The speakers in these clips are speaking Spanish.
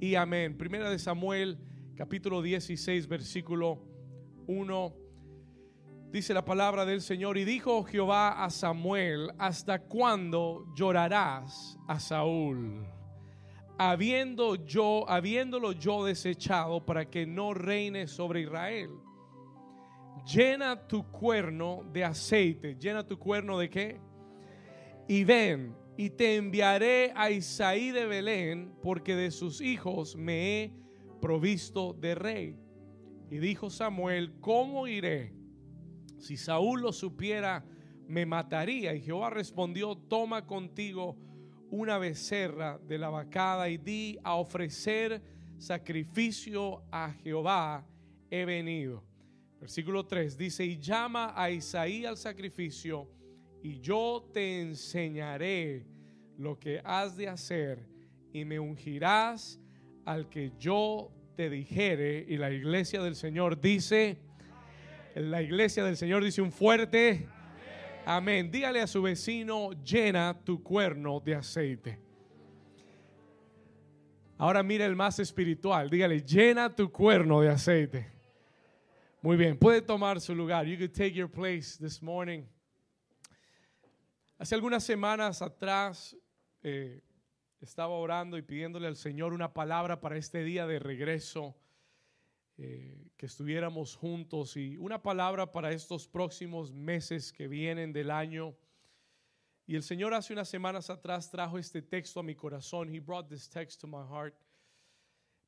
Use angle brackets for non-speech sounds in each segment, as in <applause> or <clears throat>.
y amén. Primera de Samuel, capítulo 16, versículo 1. Dice la palabra del Señor y dijo Jehová a Samuel, ¿hasta cuándo llorarás a Saúl? Habiendo yo, habiéndolo yo desechado para que no reine sobre Israel. Llena tu cuerno de aceite. ¿Llena tu cuerno de qué? Y ven, y te enviaré a Isaí de Belén, porque de sus hijos me he provisto de rey. Y dijo Samuel, ¿cómo iré? Si Saúl lo supiera, me mataría. Y Jehová respondió, toma contigo una becerra de la vacada y di a ofrecer sacrificio a Jehová he venido. Versículo 3 dice, y llama a Isaí al sacrificio, y yo te enseñaré lo que has de hacer, y me ungirás al que yo te dijere. Y la iglesia del Señor dice, la iglesia del Señor dice un fuerte amén. Dígale a su vecino, llena tu cuerno de aceite. Ahora mira el más espiritual, dígale, llena tu cuerno de aceite. Muy bien, puede tomar su lugar. You could take your place this morning. Hace algunas semanas atrás eh, estaba orando y pidiéndole al Señor una palabra para este día de regreso, eh, que estuviéramos juntos y una palabra para estos próximos meses que vienen del año. Y el Señor hace unas semanas atrás trajo este texto a mi corazón. He brought this text to my heart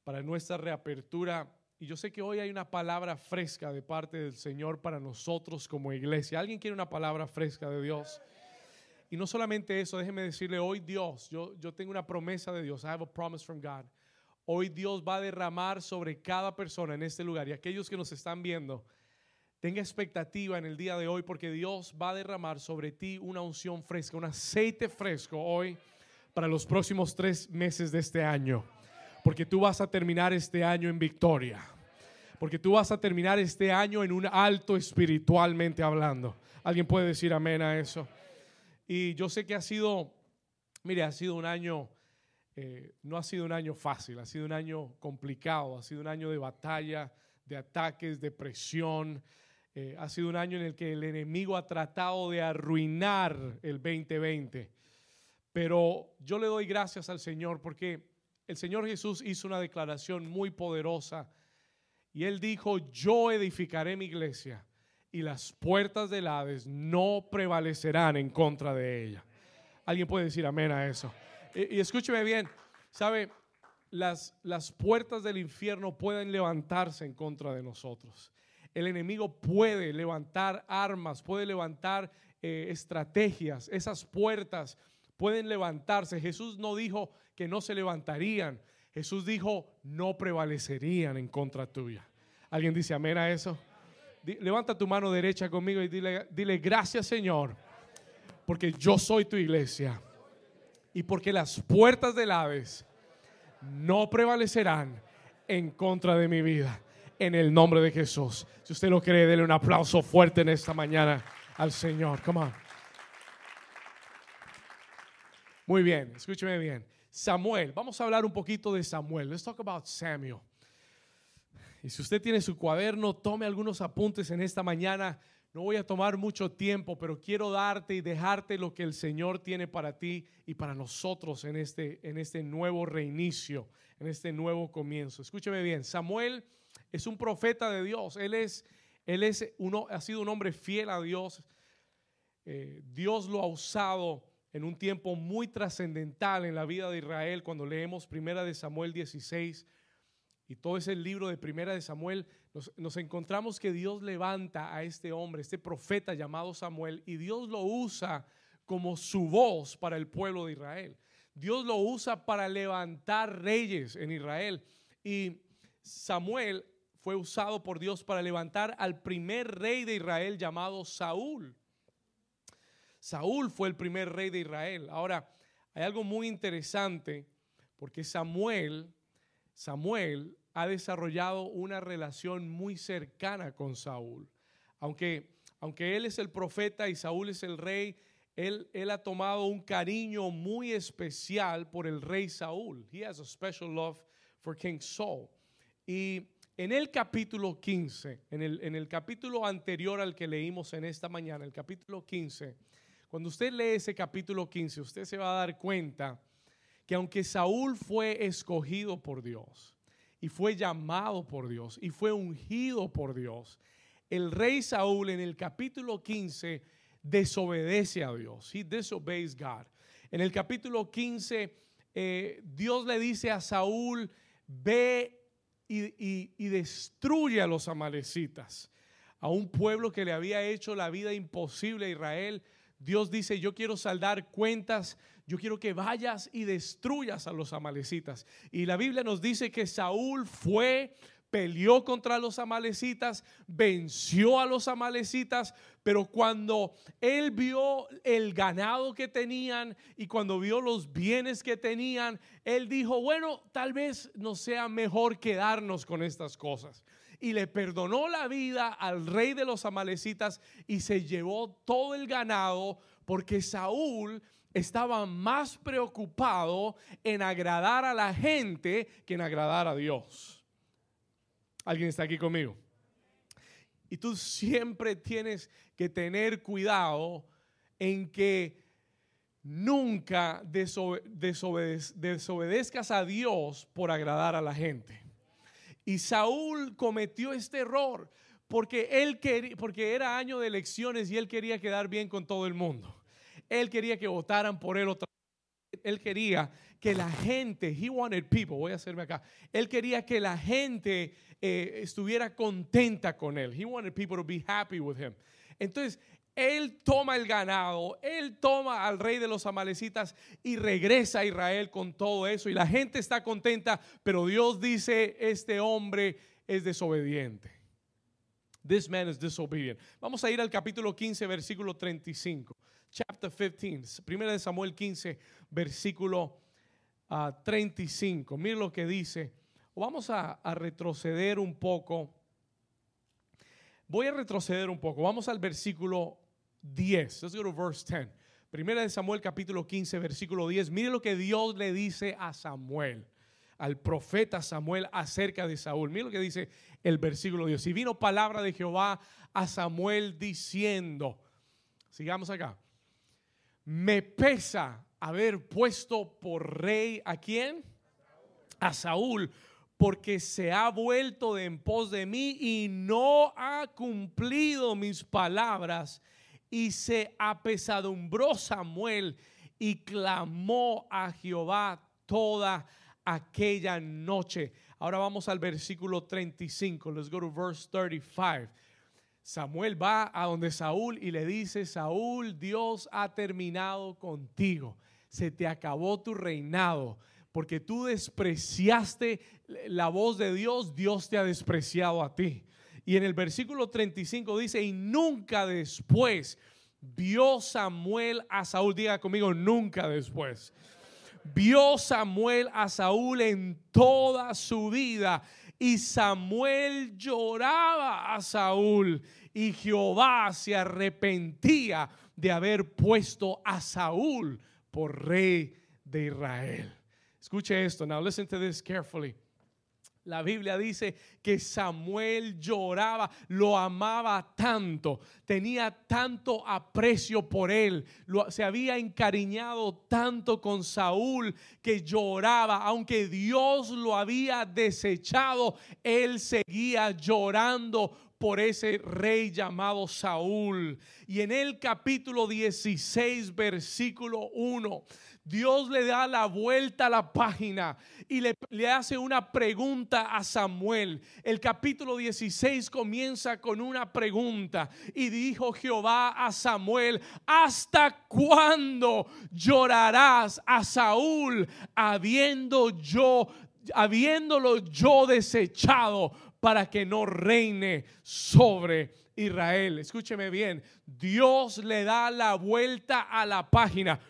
para nuestra reapertura y yo sé que hoy hay una palabra fresca de parte del Señor para nosotros como iglesia. ¿Alguien quiere una palabra fresca de Dios? Y no solamente eso, déjeme decirle, hoy Dios, yo, yo tengo una promesa de Dios. I have a promise from God. Hoy Dios va a derramar sobre cada persona en este lugar y aquellos que nos están viendo, tenga expectativa en el día de hoy porque Dios va a derramar sobre ti una unción fresca, un aceite fresco hoy para los próximos tres meses de este año porque tú vas a terminar este año en victoria. Porque tú vas a terminar este año en un alto espiritualmente hablando. ¿Alguien puede decir amén a eso? Y yo sé que ha sido, mire, ha sido un año, eh, no ha sido un año fácil, ha sido un año complicado, ha sido un año de batalla, de ataques, de presión. Eh, ha sido un año en el que el enemigo ha tratado de arruinar el 2020. Pero yo le doy gracias al Señor porque el Señor Jesús hizo una declaración muy poderosa y él dijo, yo edificaré mi iglesia y las puertas del Hades no prevalecerán en contra de ella. ¿Alguien puede decir amén a eso? Y, escúcheme bien, ¿sabe? Las, las puertas del infierno pueden levantarse en contra de nosotros. El enemigo puede levantar armas, puede levantar eh, estrategias. Esas puertas pueden levantarse. Jesús no dijo que no se levantarían. Jesús dijo, no prevalecerían en contra tuya. ¿Alguien dice amén a eso? Levanta tu mano derecha conmigo y dile, dile gracias Señor, porque yo soy tu iglesia y porque las puertas del Hades no prevalecerán en contra de mi vida. En el nombre de Jesús. Si usted lo cree, dele un aplauso fuerte en esta mañana al Señor. Come on. Muy bien, escúcheme bien. Samuel, vamos a hablar un poquito de Samuel. Let's talk about Samuel. Y si usted tiene su cuaderno, tome algunos apuntes en esta mañana. No voy a tomar mucho tiempo, pero quiero darte y dejarte lo que el Señor tiene para ti y para nosotros en este, en este nuevo reinicio, en este nuevo comienzo. Escúcheme bien, Samuel es un profeta de Dios. Él es, él es uno, ha sido un hombre fiel a Dios. Eh, Dios lo ha usado en un tiempo muy trascendental en la vida de Israel, cuando leemos Primera de Samuel 16 y todo ese libro de Primera de Samuel, nos, encontramos que Dios levanta a este hombre, este profeta llamado Samuel, y Dios lo usa como su voz para el pueblo de Israel. Dios lo usa para levantar reyes en Israel. Y Samuel fue usado por Dios para levantar al primer rey de Israel llamado Saúl. Saúl fue el primer rey de Israel. Ahora, hay algo muy interesante porque Samuel, Samuel ha desarrollado una relación muy cercana con Saúl. Aunque, aunque él es el profeta y Saúl es el rey, él, él, ha tomado un cariño muy especial por el rey Saúl. He has a special love for King Saul. Y en el capítulo 15, en el, en el capítulo anterior al que leímos en esta mañana, el capítulo 15, cuando usted lee ese capítulo 15, usted se va a dar cuenta que aunque Saúl fue escogido por Dios y fue llamado por Dios y fue ungido por Dios, el rey Saúl en el capítulo 15 desobedece a Dios. He disobeys God. En el capítulo 15, eh, Dios le dice a Saúl, ve y, destruye a los amalecitas, a un pueblo que le había hecho la vida imposible a Israel. Dios dice, yo quiero saldar cuentas, yo quiero que vayas y destruyas a los amalecitas. Y la Biblia nos dice que Saúl fue, peleó contra los amalecitas, venció a los amalecitas, pero cuando él vio el ganado que tenían y cuando vio los bienes que tenían, él dijo, bueno, tal vez no sea mejor quedarnos con estas cosas. Y le perdonó la vida al rey de los amalecitas y se llevó todo el ganado porque Saúl estaba más preocupado en agradar a la gente que en agradar a Dios. ¿Alguien está aquí conmigo? Y tú siempre tienes que tener cuidado en que nunca desobedezcas a Dios por agradar a la gente. Y Saúl cometió este error porque él porque era año de elecciones y él quería quedar bien con todo el mundo. Él quería que votaran por él otra él quería que la gente, he wanted people, voy a hacerme acá, él quería que la gente eh, estuviera contenta con él. He wanted people to be happy with him. Entonces, él toma el ganado, él toma al rey de los amalecitas y regresa a Israel con todo eso. Y la gente está contenta, pero Dios dice, este hombre es desobediente. This man is disobedient. Vamos a ir al capítulo 15, versículo 35. Chapter 15, primera de Samuel 15, versículo 35. Ah, Mira lo que dice. Vamos a, retroceder un poco. Voy a retroceder un poco. Vamos al versículo 10. Let's go to verse 10. Primera de Samuel capítulo 15, versículo 10. Mire lo que Dios le dice a Samuel, al profeta Samuel acerca de Saúl. Mire lo que dice el versículo 10. Y vino palabra de Jehová a Samuel diciendo, sigamos acá, me pesa haber puesto por rey a quién? A Saúl, porque se ha vuelto de en pos de mí y no ha cumplido mis palabras. Y se apesadumbró Samuel y clamó a Jehová toda aquella noche. Ahora vamos al versículo 35. Let's go to verse 35. Samuel va a donde Saúl y le dice, Saúl, Dios ha terminado contigo. Se te acabó tu reinado. Porque tú despreciaste la voz de Dios, Dios te ha despreciado a ti. Y en el versículo 35 dice, y nunca después vio Samuel a Saúl. Diga conmigo, nunca después. Vio Samuel a Saúl en toda su vida y Samuel lloraba a Saúl y Jehová se arrepentía de haber puesto a Saúl por rey de Israel. Escuche esto. Now listen to this carefully. La Biblia dice que Samuel lloraba, lo amaba tanto, tenía tanto aprecio por él, se había encariñado tanto con Saúl que lloraba, aunque Dios lo había desechado, él seguía llorando por ese rey llamado Saúl. Y en el capítulo 16, versículo 1, Dios le da la vuelta a la página y le, hace una pregunta a Samuel. El capítulo 16 comienza con una pregunta y dijo Jehová a Samuel, ¿hasta cuándo llorarás a Saúl habiendo yo habiéndolo yo desechado para que no reine sobre Israel. Escúcheme bien, Dios le da la vuelta a la página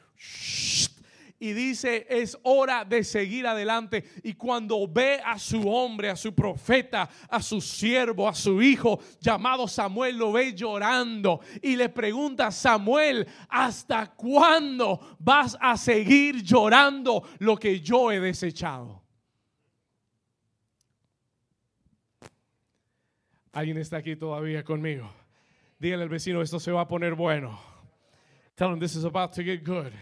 y dice, es hora de seguir adelante. Y cuando ve a su hombre, a su profeta, a su siervo, a su hijo llamado Samuel, lo ve llorando y le pregunta, Samuel, ¿hasta cuándo vas a seguir llorando lo que yo he desechado? ¿Alguien está aquí todavía conmigo? Dígale al vecino, esto se va a poner bueno. Tell him this is about to get good.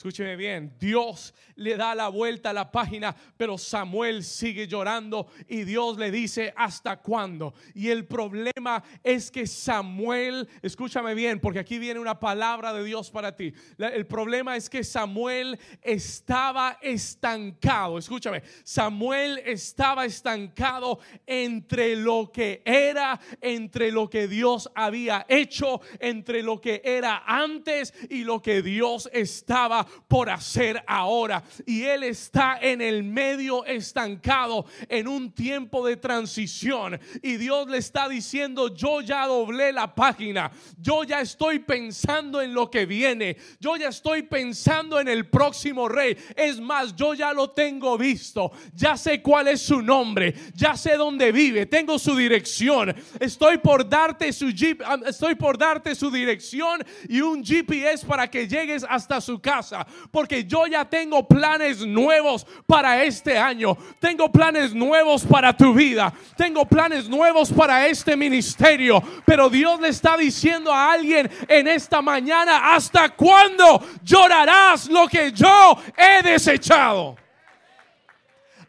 Escúcheme bien, Dios le da la vuelta a la página, pero Samuel sigue llorando y Dios le dice, ¿hasta cuándo? Y el problema es que Samuel, escúchame bien, porque aquí viene una palabra de Dios para ti. El problema es que Samuel estaba estancado, escúchame, Samuel estaba estancado entre lo que era, entre lo que Dios había hecho, entre lo que era antes y lo que Dios estaba por hacer ahora. Y él está en el medio estancado, en un tiempo de transición. Y Dios le está diciendo, yo ya doblé la página, yo ya estoy pensando en lo que viene, yo ya estoy pensando en el próximo rey. Es más, yo ya lo tengo visto, ya sé cuál es su nombre, ya sé dónde vive, tengo su dirección. Estoy por darte su jeep, estoy por darte su dirección y un GPS para que llegues hasta su casa porque yo ya tengo planes nuevos para este año. Tengo planes nuevos para tu vida. Tengo planes nuevos para este ministerio. Pero Dios le está diciendo a alguien en esta mañana, ¿hasta cuándo llorarás lo que yo he desechado?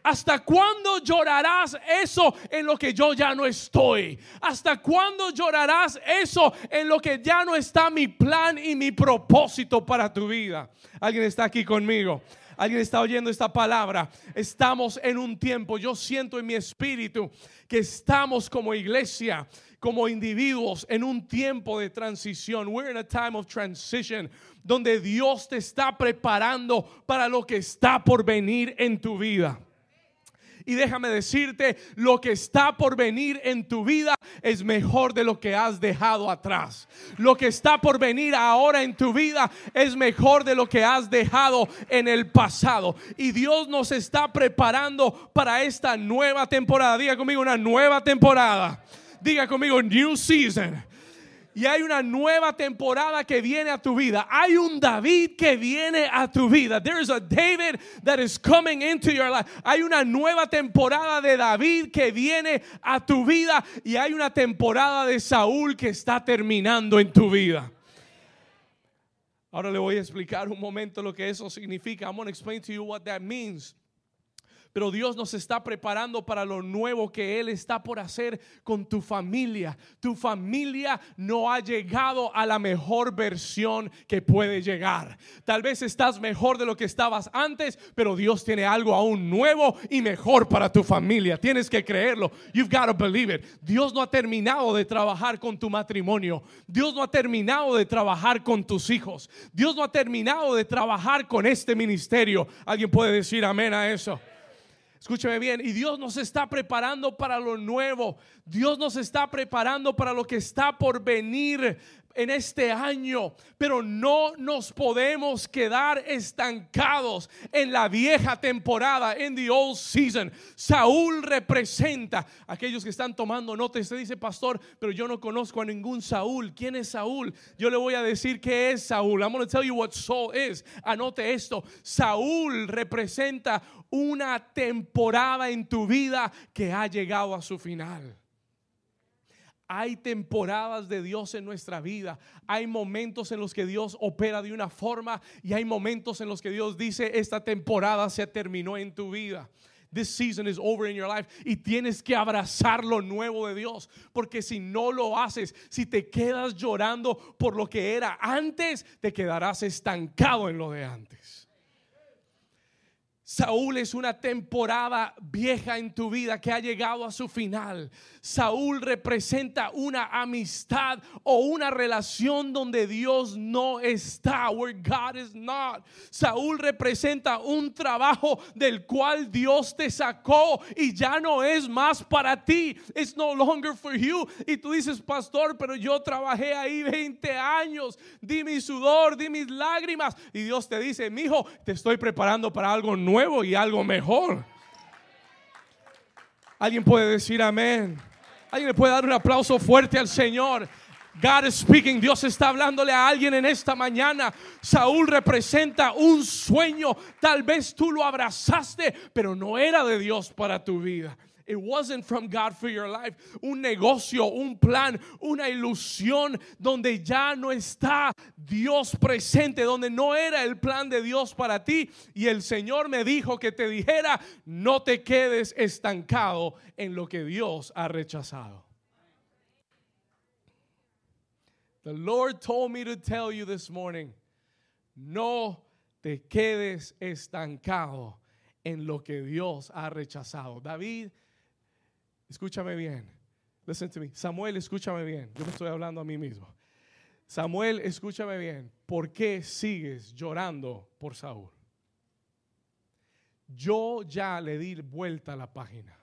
¿Hasta cuándo llorarás eso en lo que yo ya no estoy? ¿Hasta cuándo llorarás eso en lo que ya no está mi plan y mi propósito para tu vida? ¿Alguien está aquí conmigo? Alguien está oyendo esta palabra. Estamos en un tiempo, yo siento en mi espíritu que estamos como iglesia, como individuos en un tiempo de transición. We're in a time of transition donde Dios te está preparando para lo que está por venir en tu vida. Y déjame decirte, lo que está por venir en tu vida es mejor de lo que has dejado atrás. Lo que está por venir ahora en tu vida es mejor de lo que has dejado en el pasado. Y Dios nos está preparando para esta nueva temporada. Diga conmigo una nueva temporada. Diga conmigo new season y hay una nueva temporada que viene a tu vida. Hay un David que viene a tu vida. There is a David that is coming into your life. Hay una nueva temporada de David que viene a tu vida y hay una temporada de Saúl que está terminando en tu vida. Ahora le voy a explicar un momento lo que eso significa. I'm going to explain to you what that means. Pero Dios nos está preparando para lo nuevo que Él está por hacer con tu familia. Tu familia no ha llegado a la mejor versión que puede llegar. Tal vez estás mejor de lo que estabas antes, pero Dios tiene algo aún nuevo y mejor para tu familia. Tienes que creerlo. You've got to believe it. Dios no ha terminado de trabajar con tu matrimonio. Dios no ha terminado de trabajar con tus hijos. Dios no ha terminado de trabajar con este ministerio. ¿Alguien puede decir amén a eso? Escúcheme bien, y Dios nos está preparando para lo nuevo. Dios nos está preparando para lo que está por venir en este año, pero no nos podemos quedar estancados en la vieja temporada, en the old season. Saúl representa aquellos que están tomando nota. Usted dice, pastor, pero yo no conozco a ningún Saúl. ¿Quién es Saúl? Yo le voy a decir qué es Saúl. I'm going to tell you what Saul is. Anote esto. Saúl representa una temporada en tu vida que ha llegado a su final. Hay temporadas de Dios en nuestra vida. Hay momentos en los que Dios opera de una forma y hay momentos en los que Dios dice, esta temporada se terminó en tu vida. This season is over in your life y tienes que abrazar lo nuevo de Dios, porque si no lo haces, si te quedas llorando por lo que era antes, te quedarás estancado en lo de antes. Saúl es una temporada vieja en tu vida que ha llegado a su final. Saúl representa una amistad o una relación donde Dios no está, where God is not. Saúl representa un trabajo del cual Dios te sacó y ya no es más para ti. It's no longer for you. Y tú dices, pastor, pero yo trabajé ahí 20 años. Di mi sudor, di mis lágrimas. Y Dios te dice, mi hijo, te estoy preparando para algo nuevo y algo mejor. Alguien puede decir amén. Alguien le puede dar un aplauso fuerte al Señor. God is speaking. Dios está hablándole a alguien en esta mañana. Saúl representa un sueño. Tal vez tú lo abrazaste, pero no era de Dios para tu vida. It wasn't from God for your life. Un negocio, un plan, una ilusión donde ya no está Dios presente, donde no era el plan de Dios para ti. Y el Señor me dijo que te dijera, no te quedes estancado en lo que Dios ha rechazado. The Lord told me to tell you this morning, no te quedes estancado en lo que Dios ha rechazado. David, escúchame bien. Listen to me. Samuel, escúchame bien. Yo me estoy hablando a mí mismo. Samuel, escúchame bien. ¿Por qué sigues llorando por Saúl? Yo ya le di vuelta a la página.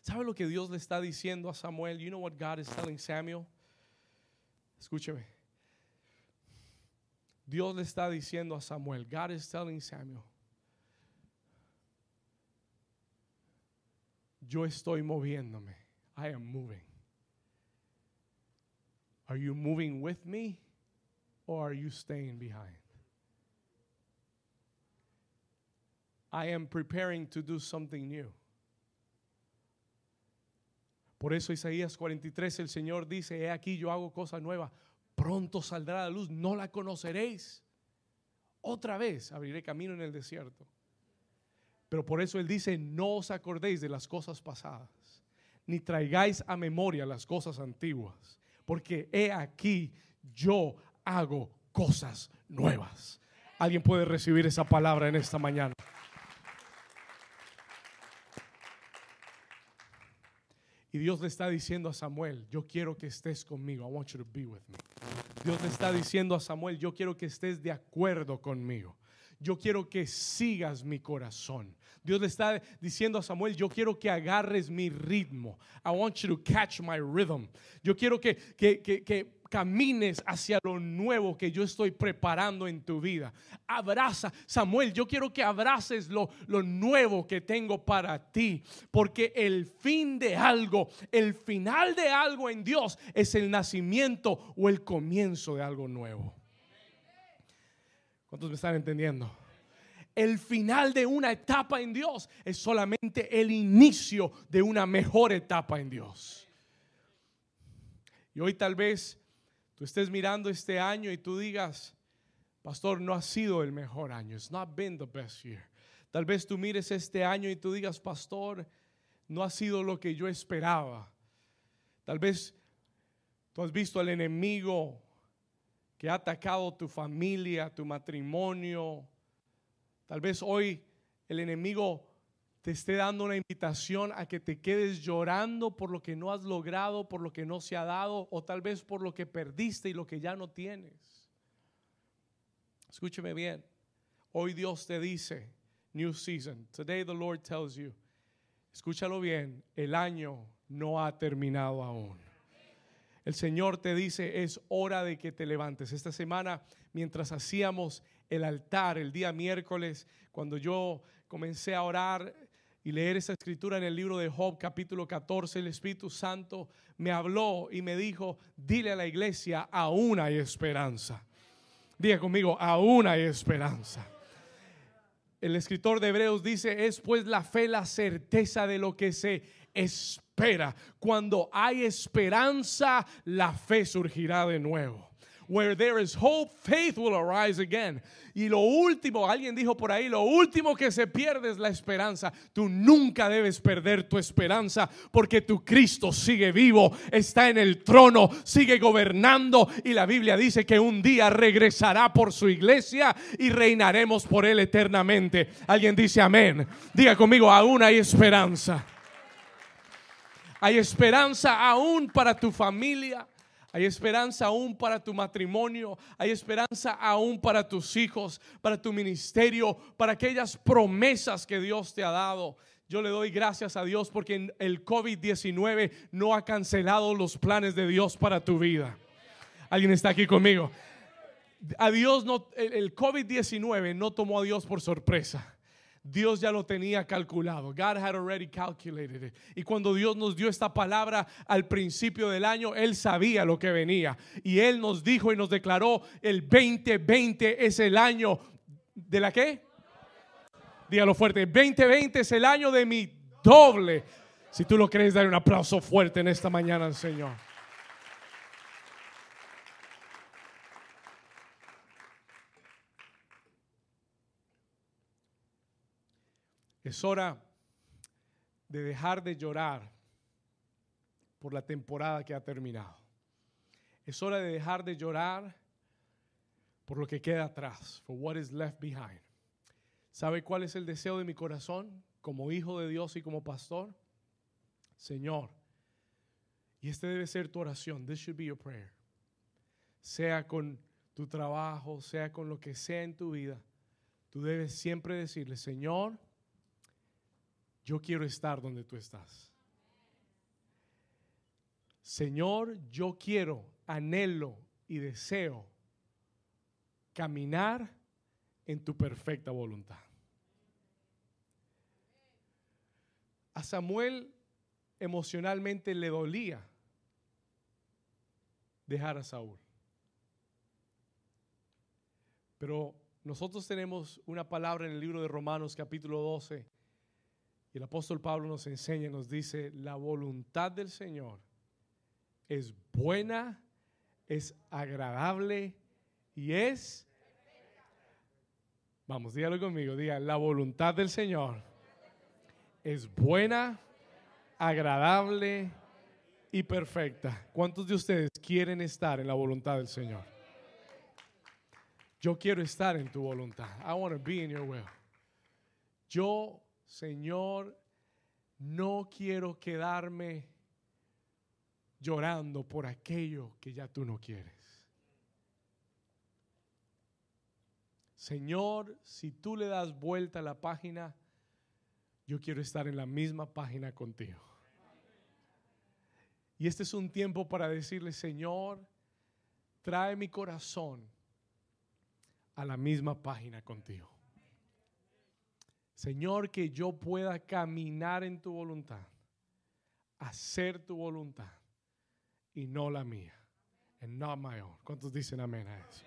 ¿Sabe lo que Dios le está diciendo a Samuel? You know what God is telling Samuel? Escúcheme. Dios le está diciendo a Samuel, God is telling Samuel, yo estoy moviéndome. I am moving. Are you moving with me or are you staying behind? I am preparing to do something new. Por eso Isaías 43 el Señor dice, he aquí yo hago cosa nueva, pronto saldrá la luz, no la conoceréis. Otra vez abriré camino en el desierto. Pero por eso Él dice, no os acordéis de las cosas pasadas, ni traigáis a memoria las cosas antiguas, porque he aquí yo hago cosas nuevas. Alguien puede recibir esa palabra en esta mañana. Y Dios le está diciendo a Samuel, yo quiero que estés conmigo. I want you to be with me. Dios le está diciendo a Samuel, yo quiero que estés de acuerdo conmigo. Yo quiero que sigas mi corazón. Dios le está diciendo a Samuel, yo quiero que agarres mi ritmo. I want you to catch my rhythm. Yo quiero que, que, que, camines hacia lo nuevo que yo estoy preparando en tu vida. Abraza, Samuel, yo quiero que abraces lo, lo nuevo que tengo para ti, porque el fin de algo, el final de algo en Dios es el nacimiento o el comienzo de algo nuevo. ¿Cuántos me están entendiendo? El final de una etapa en Dios es solamente el inicio de una mejor etapa en Dios. Y hoy tal vez tú estés mirando este año y tú digas, pastor, no ha sido el mejor año. It's not been the best year. Tal vez tú mires este año y tú digas, pastor, no ha sido lo que yo esperaba. Tal vez tú has visto al enemigo que ha atacado tu familia, tu matrimonio. Tal vez hoy el enemigo te esté dando una invitación a que te quedes llorando por lo que no has logrado, por lo que no se ha dado, o tal vez por lo que perdiste y lo que ya no tienes. Escúcheme bien. Hoy Dios te dice, new season. Today the Lord tells you, escúchalo bien, el año no ha terminado aún. El Señor te dice, es hora de que te levantes. Esta semana, mientras hacíamos el altar el día miércoles, cuando yo comencé a orar y leer esa escritura en el libro de Job capítulo 14, el Espíritu Santo me habló y me dijo, dile a la iglesia, aún hay esperanza. Diga conmigo, aún hay esperanza. El escritor de Hebreos dice, es pues la fe la certeza de lo que se espera. Cuando hay esperanza, la fe surgirá de nuevo. Where there is hope, faith will arise again. Y lo último, alguien dijo por ahí, lo último que se pierde es la esperanza. Tú nunca debes perder tu esperanza porque tu Cristo sigue vivo, está en el trono, sigue gobernando y la Biblia dice que un día regresará por su iglesia y reinaremos por él eternamente. Alguien dice amén. Diga conmigo, aún hay esperanza. Hay esperanza aún para tu familia. Hay esperanza aún para tu matrimonio. Hay esperanza aún para tus hijos, para tu ministerio, para aquellas promesas que Dios te ha dado. Yo le doy gracias a Dios porque el COVID-19 no ha cancelado los planes de Dios para tu vida. ¿Alguien está aquí conmigo? A Dios no, el COVID-19 no tomó a Dios por sorpresa. Dios ya lo tenía calculado. God had already calculated it. Y cuando Dios nos dio esta palabra al principio del año, Él sabía lo que venía. Y Él nos dijo y nos declaró, el 2020 es el año de la qué? Dígalo fuerte, 2020 es el año de mi doble. Si tú lo crees, dar un aplauso fuerte en esta mañana al Señor. Es hora de dejar de llorar por la temporada que ha terminado. Es hora de dejar de llorar por lo que queda atrás, for what is left behind. ¿Sabe cuál es el deseo de mi corazón como hijo de Dios y como pastor? Señor, y este debe ser tu oración, this should be your prayer. Sea con tu trabajo, sea con lo que sea en tu vida, tú debes siempre decirle, Señor, yo quiero estar donde tú estás. Señor, yo quiero, anhelo y deseo caminar en tu perfecta voluntad. A Samuel emocionalmente le dolía dejar a Saúl. Pero nosotros tenemos una palabra en el libro de Romanos capítulo 12 y el apóstol Pablo nos enseña, nos dice, la voluntad del Señor es buena, es agradable y es... Vamos, dígalo conmigo, diga, la voluntad del Señor es buena, agradable y perfecta. ¿Cuántos de ustedes quieren estar en la voluntad del Señor? Yo quiero estar en tu voluntad. I want to be in your will. Yo Señor, no quiero quedarme llorando por aquello que ya tú no quieres. Señor, si tú le das vuelta a la página, yo quiero estar en la misma página contigo. Y este es un tiempo para decirle, Señor, trae mi corazón a la misma página contigo. Señor, que yo pueda caminar en tu voluntad, hacer tu voluntad y no la mía. And not my own. ¿Cuántos dicen amén a eso?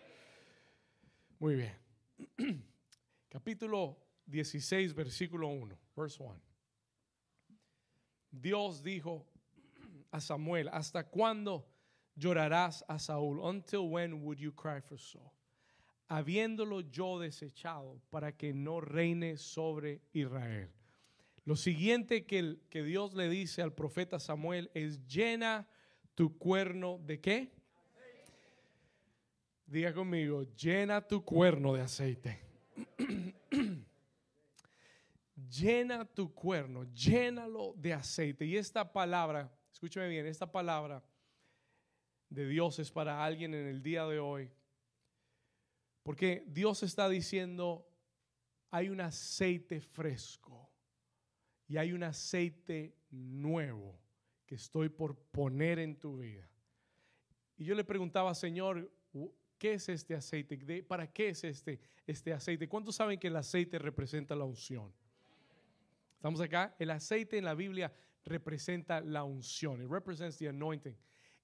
Muy bien. <clears throat> Capítulo 16, versículo 1, verse 1. Dios dijo a Samuel, ¿hasta cuándo llorarás a Saúl? Until when would you cry for Saul? Habiéndolo yo desechado para que no reine sobre Israel. Lo siguiente que, que Dios le dice al profeta Samuel es, llena tu cuerno de qué? Diga conmigo, llena tu cuerno de aceite. <clears throat> llena tu cuerno, llénalo de aceite. Y esta palabra, escúchame bien, esta palabra de Dios es para alguien en el día de hoy porque Dios está diciendo, hay un aceite fresco y hay un aceite nuevo que estoy por poner en tu vida. Y yo le preguntaba, Señor, ¿qué es este aceite? ¿Para qué es este, este aceite? ¿Cuántos saben que el aceite representa la unción? ¿Estamos acá? El aceite en la Biblia representa la unción. It represents the anointing.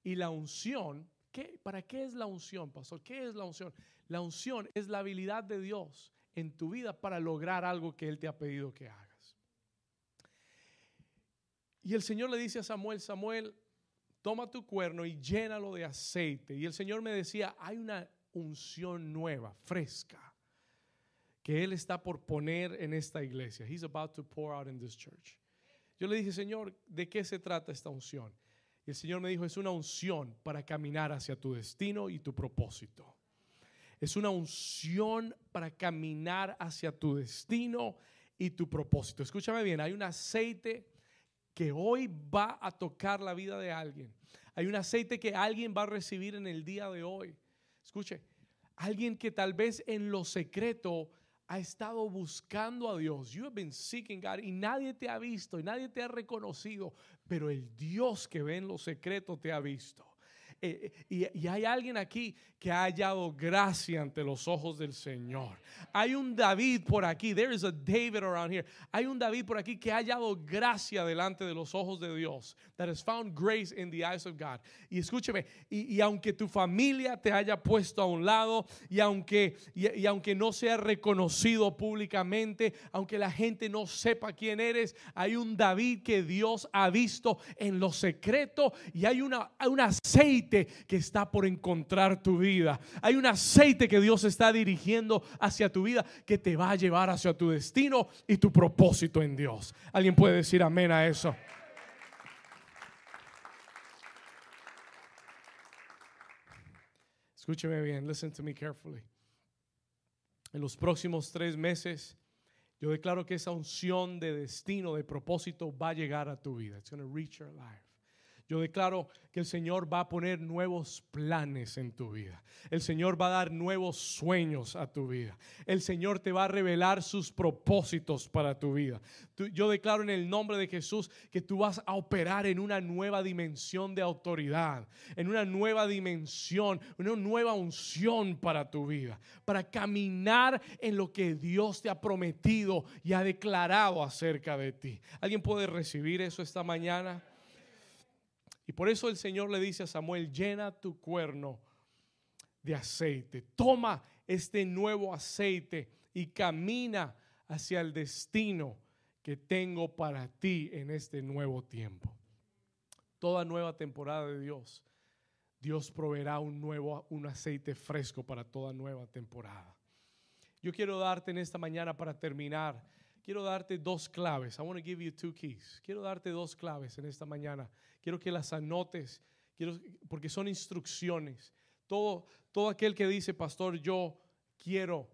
Y la unción, ¿qué, ¿para qué es la unción, pastor? ¿Qué es la unción? La unción es la habilidad de Dios en tu vida para lograr algo que Él te ha pedido que hagas. Y el Señor le dice a Samuel, Samuel, toma tu cuerno y llénalo de aceite. Y el Señor me decía, hay una unción nueva, fresca, que Él está por poner en esta iglesia. He's about to pour out in this church. Yo le dije, Señor, ¿de qué se trata esta unción? Y el Señor me dijo, es una unción para caminar hacia tu destino y tu propósito. Es una unción para caminar hacia tu destino y tu propósito. Escúchame bien, hay un aceite que hoy va a tocar la vida de alguien. Hay un aceite que alguien va a recibir en el día de hoy. Escuche, alguien que tal vez en lo secreto ha estado buscando a Dios. You have been seeking God y nadie te ha visto y nadie te ha reconocido, pero el Dios que ve en lo secreto te ha visto. Eh, y, hay alguien aquí que ha hallado gracia ante los ojos del Señor. Hay un David por aquí. There is a David around here. Hay un David por aquí que ha hallado gracia delante de los ojos de Dios. That has found grace in the eyes of God. Y escúcheme, y, y aunque tu familia te haya puesto a un lado, y aunque, y, aunque no sea reconocido públicamente, aunque la gente no sepa quién eres, hay un David que Dios ha visto en lo secreto y hay, una, un aceite que está por encontrar tu vida. Hay un aceite que Dios está dirigiendo hacia tu vida que te va a llevar hacia tu destino y tu propósito en Dios. ¿Alguien puede decir amén a eso? Escúcheme bien, listen to me carefully. En los próximos tres meses, yo declaro que esa unción de destino, de propósito, va a llegar a tu vida. It's going to reach your life. Yo declaro que el Señor va a poner nuevos planes en tu vida. El Señor va a dar nuevos sueños a tu vida. El Señor te va a revelar sus propósitos para tu vida. yo declaro en el nombre de Jesús que tú vas a operar en una nueva dimensión de autoridad, en una nueva dimensión, una nueva unción para tu vida, para caminar en lo que Dios te ha prometido y ha declarado acerca de ti. ¿Alguien puede recibir eso esta mañana? Y por eso el Señor le dice a Samuel, llena tu cuerno de aceite. Toma este nuevo aceite y camina hacia el destino que tengo para ti en este nuevo tiempo. Toda nueva temporada de Dios, Dios proveerá un nuevo un aceite fresco para toda nueva temporada. Yo quiero darte en esta mañana para terminar, quiero darte dos claves. I want to give you two keys. Quiero darte dos claves en esta mañana quiero que las anotes, quiero, porque son instrucciones. Todo, todo aquel que dice, pastor, yo quiero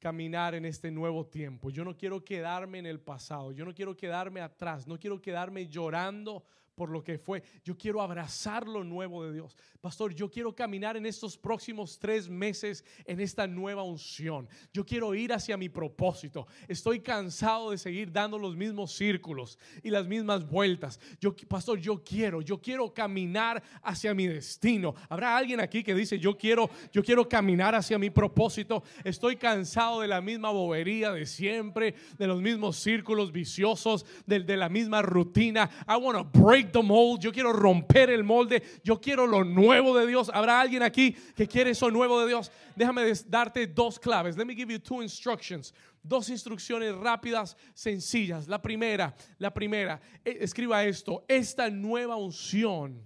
caminar en este nuevo tiempo. Yo no quiero quedarme en el pasado, yo no quiero quedarme atrás, no quiero quedarme llorando por lo que fue. Yo quiero abrazar lo nuevo de Dios. Pastor, yo quiero caminar en estos próximos tres meses en esta nueva unción. Yo quiero ir hacia mi propósito. Estoy cansado de seguir dando los mismos círculos y las mismas vueltas. Yo, pastor, yo quiero, yo quiero caminar hacia mi destino. Habrá alguien aquí que dice, yo quiero, yo quiero caminar hacia mi propósito. Estoy cansado de la misma bobería de siempre, de los mismos círculos viciosos, de, de la misma rutina. I want to break the mold, yo quiero romper el molde, yo quiero lo nuevo de Dios. ¿Habrá alguien aquí que quiere eso nuevo de Dios? Déjame darte dos claves. Let me give you two instructions. Dos instrucciones rápidas, sencillas. La primera, la primera, e, escriba esto, esta nueva unción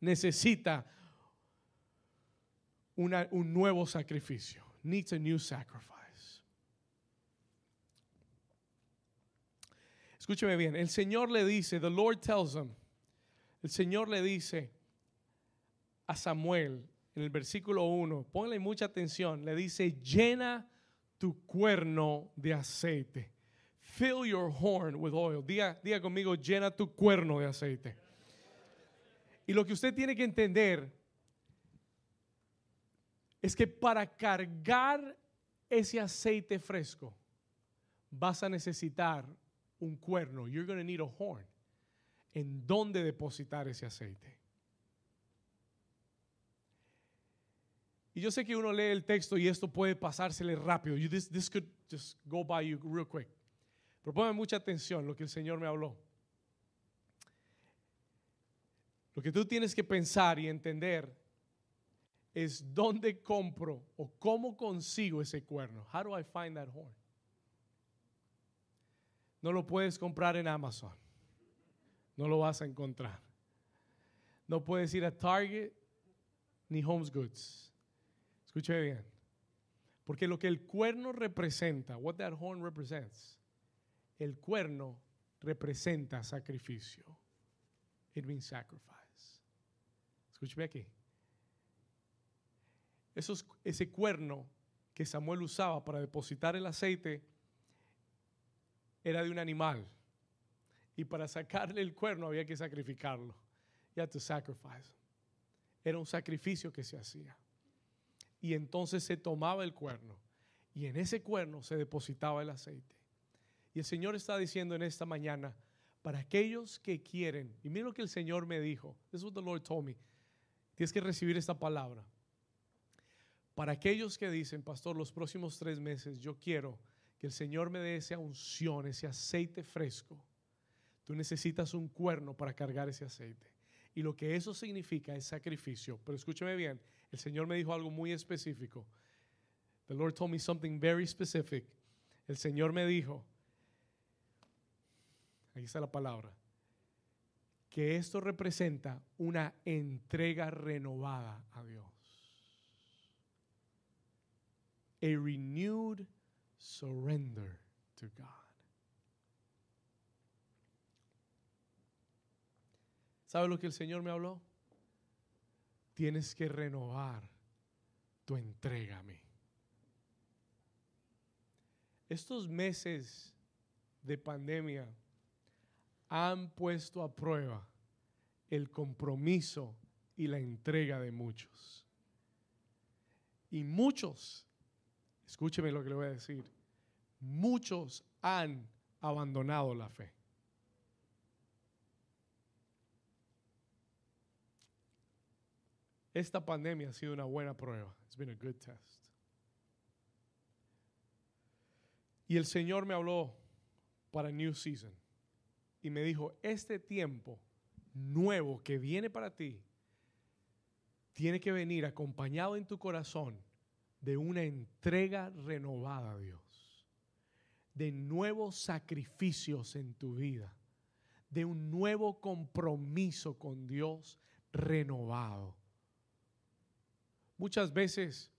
necesita un nuevo sacrificio. Needs a new sacrifice. Escúcheme bien, el Señor le dice, the Lord tells him, el Señor le dice a Samuel en el versículo 1, ponle mucha atención, le dice, llena tu cuerno de aceite. Fill your horn with oil. Diga, diga conmigo, llena tu cuerno de aceite. Y lo que usted tiene que entender es que para cargar ese aceite fresco vas a necesitar un cuerno, you're going to need a horn. ¿En dónde depositar ese aceite? Y yo sé que uno lee el texto y esto puede pasársele rápido. You, this, this could just go by you real quick. Pero ponme mucha atención lo que el Señor me habló. Lo que tú tienes que pensar y entender es dónde compro o cómo consigo ese cuerno. How do I find that horn? No lo puedes comprar en Amazon. No lo vas a encontrar. No puedes ir a Target ni Homes Goods. Escuche bien. Porque lo que el cuerno representa, what that horn represents, el cuerno representa sacrificio. It means sacrifice. Escúcheme aquí. ese cuerno que Samuel usaba para depositar el aceite era de un animal. Y para sacarle el cuerno había que sacrificarlo. Had to sacrifice. Era un sacrificio que se hacía. Y entonces se tomaba el cuerno. Y en ese cuerno se depositaba el aceite. Y el Señor está diciendo en esta mañana, para aquellos que quieren, y mira lo que el Señor me dijo, this is what the Lord told me. Tienes que recibir esta palabra. Para aquellos que dicen, pastor, los próximos tres meses yo quiero que el Señor me dé esa unción, ese aceite fresco. Tú necesitas un cuerno para cargar ese aceite. Y lo que eso significa es sacrificio. Pero escúcheme bien, el Señor me dijo algo muy específico. The Lord told me something very specific. El Señor me dijo, aquí está la palabra, que esto representa una entrega renovada a Dios. A renewed surrender to God. ¿Sabe lo que el Señor me habló? Tienes que renovar tu entrega a mí. Estos meses de pandemia han puesto a prueba el compromiso y la entrega de muchos. Y muchos, escúcheme lo que le voy a decir, muchos han abandonado la fe. Esta pandemia ha sido una buena prueba. It's been a good test. Y el Señor me habló para New Season y me dijo, este tiempo nuevo que viene para ti tiene que venir acompañado en tu corazón de una entrega renovada a Dios, de nuevos sacrificios en tu vida, de un nuevo compromiso con Dios renovado. Muchas veces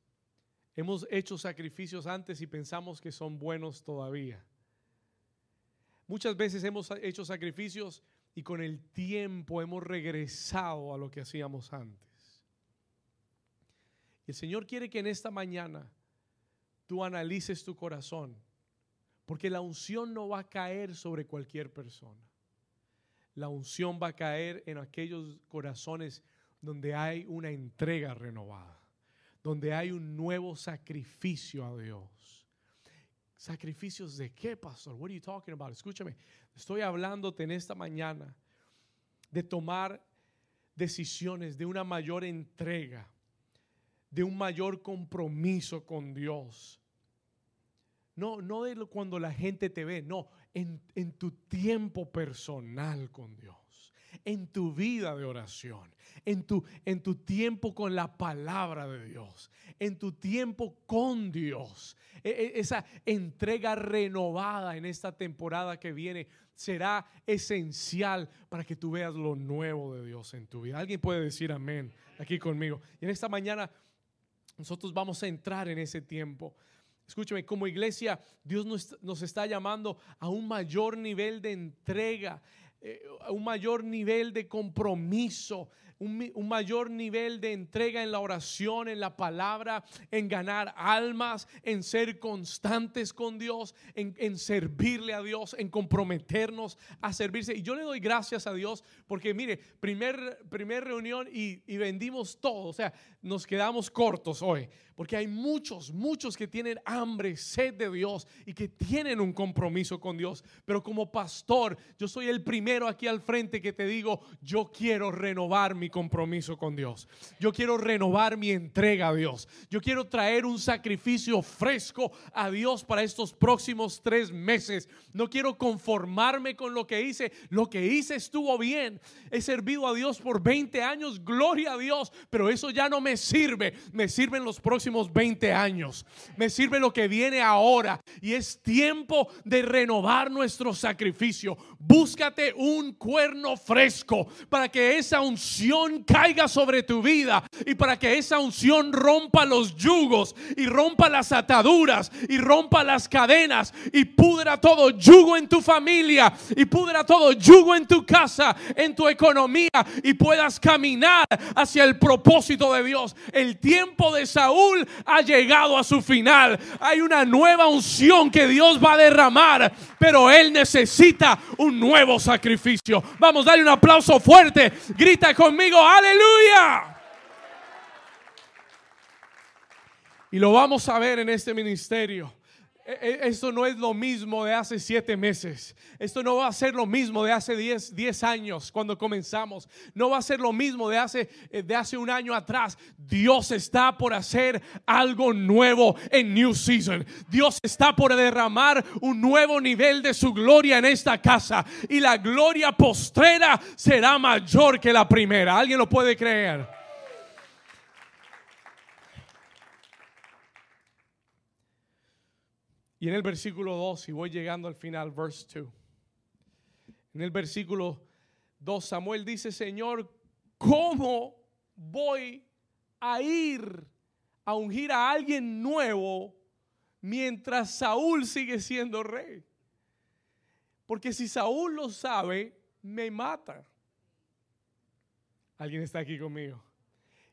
hemos hecho sacrificios antes y pensamos que son buenos todavía. Muchas veces hemos hecho sacrificios y con el tiempo hemos regresado a lo que hacíamos antes. Y el Señor quiere que en esta mañana tú analices tu corazón, porque la unción no va a caer sobre cualquier persona. La unción va a caer en aquellos corazones donde hay una entrega renovada donde hay un nuevo sacrificio a Dios. ¿Sacrificios de qué, pastor? What are you talking about? Escúchame, estoy hablándote en esta mañana de tomar decisiones, de una mayor entrega, de un mayor compromiso con Dios. No, no de cuando la gente te ve, no, en, tu tiempo personal con Dios en tu vida de oración, en tu, en tu tiempo con la palabra de Dios, en tu tiempo con Dios. E, e, esa entrega renovada en esta temporada que viene será esencial para que tú veas lo nuevo de Dios en tu vida. Alguien puede decir amén aquí conmigo. Y en esta mañana nosotros vamos a entrar en ese tiempo. Escúchame, como iglesia, Dios nos, está llamando a un mayor nivel de entrega. Eh, un mayor nivel de compromiso, un, mayor nivel de entrega en la oración, en la palabra, en ganar almas, en ser constantes con Dios, en, servirle a Dios, en comprometernos a servirse. Y yo le doy gracias a Dios porque mire, primer, primer reunión y, y vendimos todo, o sea, nos quedamos cortos hoy, porque hay muchos, muchos que tienen hambre, sed de Dios y que tienen un compromiso con Dios. Pero como pastor, yo soy el primero aquí al frente que te digo, yo quiero renovar mi compromiso con Dios. Yo quiero renovar mi entrega a Dios. Yo quiero traer un sacrificio fresco a Dios para estos próximos tres meses. No quiero conformarme con lo que hice. Lo que hice estuvo bien. He servido a Dios por 20 años, gloria a Dios, pero eso ya no me sirve. Me sirven los próximos 20 años. Me sirve lo que viene ahora. Y es tiempo de renovar nuestro sacrificio. Búscate un cuerno fresco para que esa unción caiga sobre tu vida y para que esa unción rompa los yugos y rompa las ataduras y rompa las cadenas y pudra todo yugo en tu familia y pudra todo yugo en tu casa, en tu economía y puedas caminar hacia el propósito de Dios. El tiempo de Saúl ha llegado a su final. Hay una nueva unción que Dios va a derramar, pero Él necesita un nuevo sacrificio. Vamos, darle un aplauso fuerte. Grita conmigo, aleluya. Y lo vamos a ver en este ministerio. E- e- Esto no es lo mismo de hace siete meses. Esto no va a ser lo mismo de hace 10, 10 años cuando comenzamos. No va a ser lo mismo de hace, eh, de hace un año atrás. Dios está por hacer algo nuevo en New Season. Dios está por derramar un nuevo nivel de su gloria en esta casa. Y la gloria postrera será mayor que la primera. ¿Alguien lo puede creer? Y en el versículo 2, y voy llegando al final, verse 2. En el versículo 2, Samuel dice, Señor, ¿cómo voy a ir a ungir a alguien nuevo mientras Saúl sigue siendo rey? Porque si Saúl lo sabe, me mata. ¿Alguien está aquí conmigo?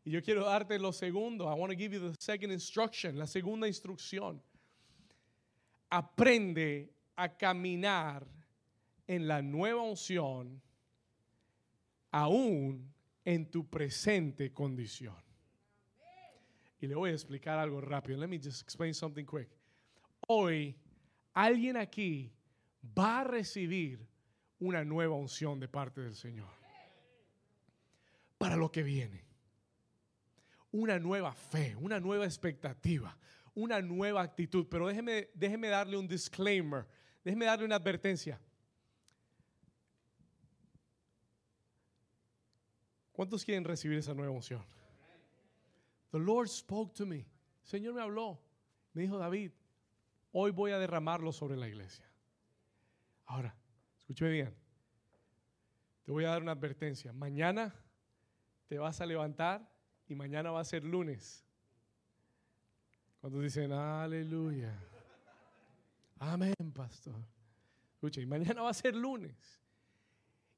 Y yo quiero darte lo segundo. I want to give you the second instruction, la segunda instrucción aprende a caminar en la nueva unción aún en tu presente condición. Y le voy a explicar algo rápido. Let me just explain something quick. Hoy alguien aquí va a recibir una nueva unción de parte del Señor para lo que viene. Una nueva fe, una nueva expectativa, una nueva actitud. Pero déjeme, déjeme darle un disclaimer, déjeme darle una advertencia. ¿Cuántos quieren recibir esa nueva unción? The Lord spoke to me. Señor me habló. Me dijo, David, hoy voy a derramarlo sobre la iglesia. Ahora, escúcheme bien. Te voy a dar una advertencia. Mañana te vas a levantar y mañana va a ser lunes. Cuando dicen, aleluya. Amén, pastor. Escucha, y mañana va a ser lunes.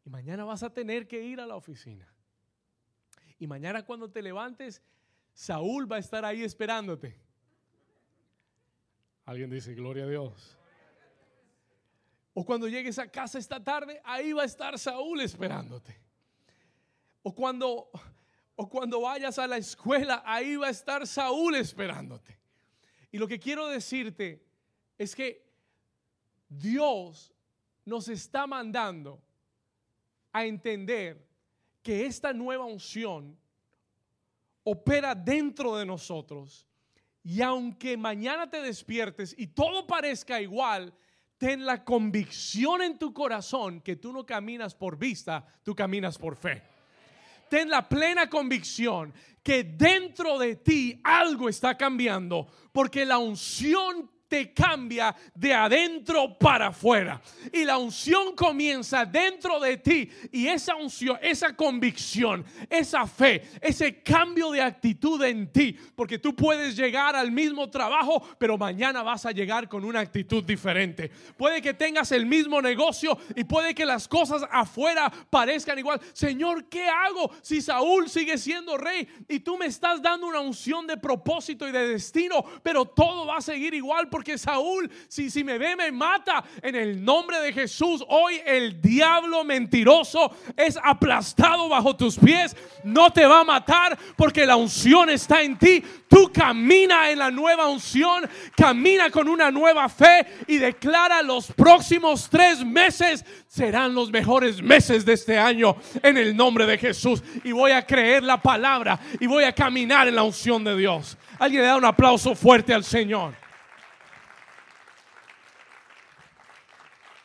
Y mañana vas a tener que ir a la oficina. Y mañana cuando te levantes, Saúl va a estar ahí esperándote. Alguien dice, gloria a Dios. O cuando llegues a casa esta tarde, ahí va a estar Saúl esperándote. O cuando, o cuando vayas a la escuela, ahí va a estar Saúl esperándote. Y lo que quiero decirte es que Dios nos está mandando a entender que esta nueva unción opera dentro de nosotros. Y aunque mañana te despiertes y todo parezca igual, ten la convicción en tu corazón que tú no caminas por vista, tú caminas por fe. Ten la plena convicción que dentro de ti algo está cambiando, porque la unción te cambia de adentro para afuera. Y la unción comienza dentro de ti. Y esa unción, esa convicción, esa fe, ese cambio de actitud en ti. Porque tú puedes llegar al mismo trabajo, pero mañana vas a llegar con una actitud diferente. Puede que tengas el mismo negocio y puede que las cosas afuera parezcan igual. Señor, ¿qué hago si Saúl sigue siendo rey? Y tú me estás dando una unción de propósito y de destino, pero todo va a seguir igual porque Saúl, si, si me ve, me mata. En el nombre de Jesús, hoy el diablo mentiroso es aplastado bajo tus pies. No te va a matar porque la unción está en ti. Tú camina en la nueva unción, camina con una nueva fe y declara los próximos tres meses serán los mejores meses de este año en el nombre de Jesús. Y voy a creer la palabra y voy a caminar en la unción de Dios. Alguien le da un aplauso fuerte al Señor.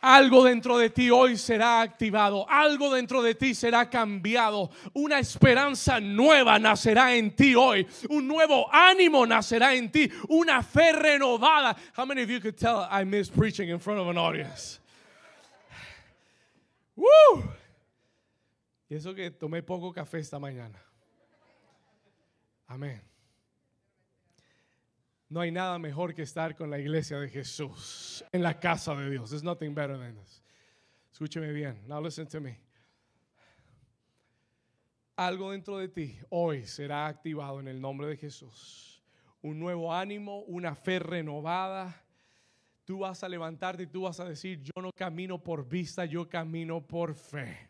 Algo dentro de ti hoy será activado, algo dentro de ti será cambiado, una esperanza nueva nacerá en ti hoy, un nuevo ánimo nacerá en ti, una fe renovada. How many of you could tell I miss preaching in front of an audience? Woo! Y eso que tomé poco café esta mañana. Amén. No hay nada mejor que estar con la iglesia de Jesús en la casa de Dios. There's nothing better than this. Escúcheme bien. Now listen to me. Algo dentro de ti hoy será activado en el nombre de Jesús. Un nuevo ánimo, una fe renovada. Tú vas a levantarte y tú vas a decir, yo no camino por vista, yo camino por fe.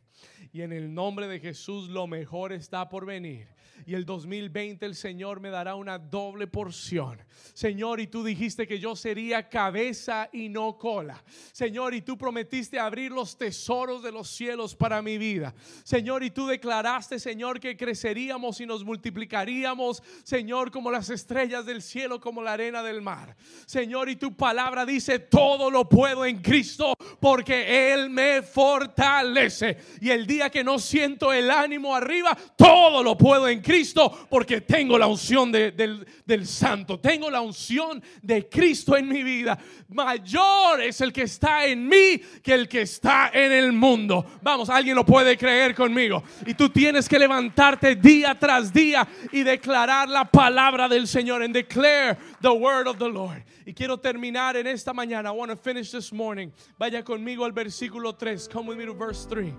Y en el nombre de Jesús lo mejor está por venir y el 2020 el Señor me dará una doble porción. Señor, y tú dijiste que yo sería cabeza y no cola. Señor, y tú prometiste abrir los tesoros de los cielos para mi vida. Señor, y tú declaraste, Señor, que creceríamos y nos multiplicaríamos, Señor, como las estrellas del cielo, como la arena del mar. Señor, y tu palabra dice, todo lo puedo en Cristo porque Él me fortalece. Y el día que no siento el ánimo arriba, todo lo puedo en Cristo porque tengo la unción del, del Santo, tengo la unción de Cristo en mi vida. Mayor es el que está en mí que el que está en el mundo. Vamos, alguien lo puede creer conmigo. Y tú tienes que levantarte día tras día y declarar la palabra del Señor and declare the word of the Lord. Y quiero terminar en esta mañana. I want to finish this morning. Vaya conmigo al versículo 3. Come with me to verse 3.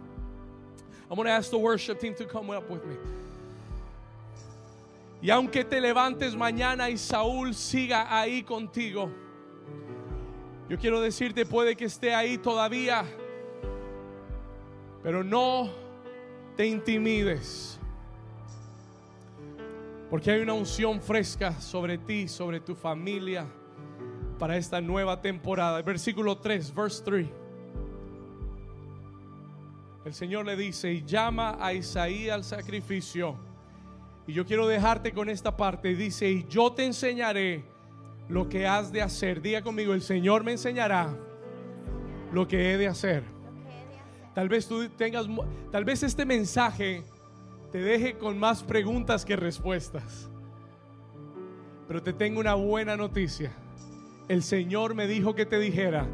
I'm going to ask the worship team to come up with me. Y aunque te levantes mañana y Saúl siga ahí contigo, yo quiero decirte, puede que esté ahí todavía, pero no te intimides. Porque hay una unción fresca sobre ti, sobre tu familia, para esta nueva temporada. Versículo 3, verse 3. El Señor le dice, y llama a Isaí al sacrificio y yo quiero dejarte con esta parte. Dice, y yo te enseñaré lo que has de hacer. Diga conmigo, el Señor me enseñará lo que he de hacer. Tal vez tú tengas, tal vez este mensaje te deje con más preguntas que respuestas. Pero te tengo una buena noticia. El Señor me dijo que te dijera,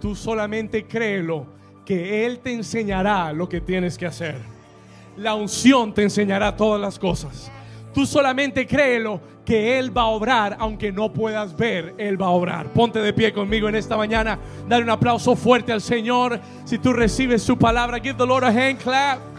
tú solamente créelo, que Él te enseñará lo que tienes que hacer. La unción te enseñará todas las cosas. Tú solamente créelo que Él va a obrar, aunque no puedas ver, Él va a obrar. Ponte de pie conmigo en esta mañana. Dale un aplauso fuerte al Señor. Si tú recibes su palabra, give the Lord a hand clap.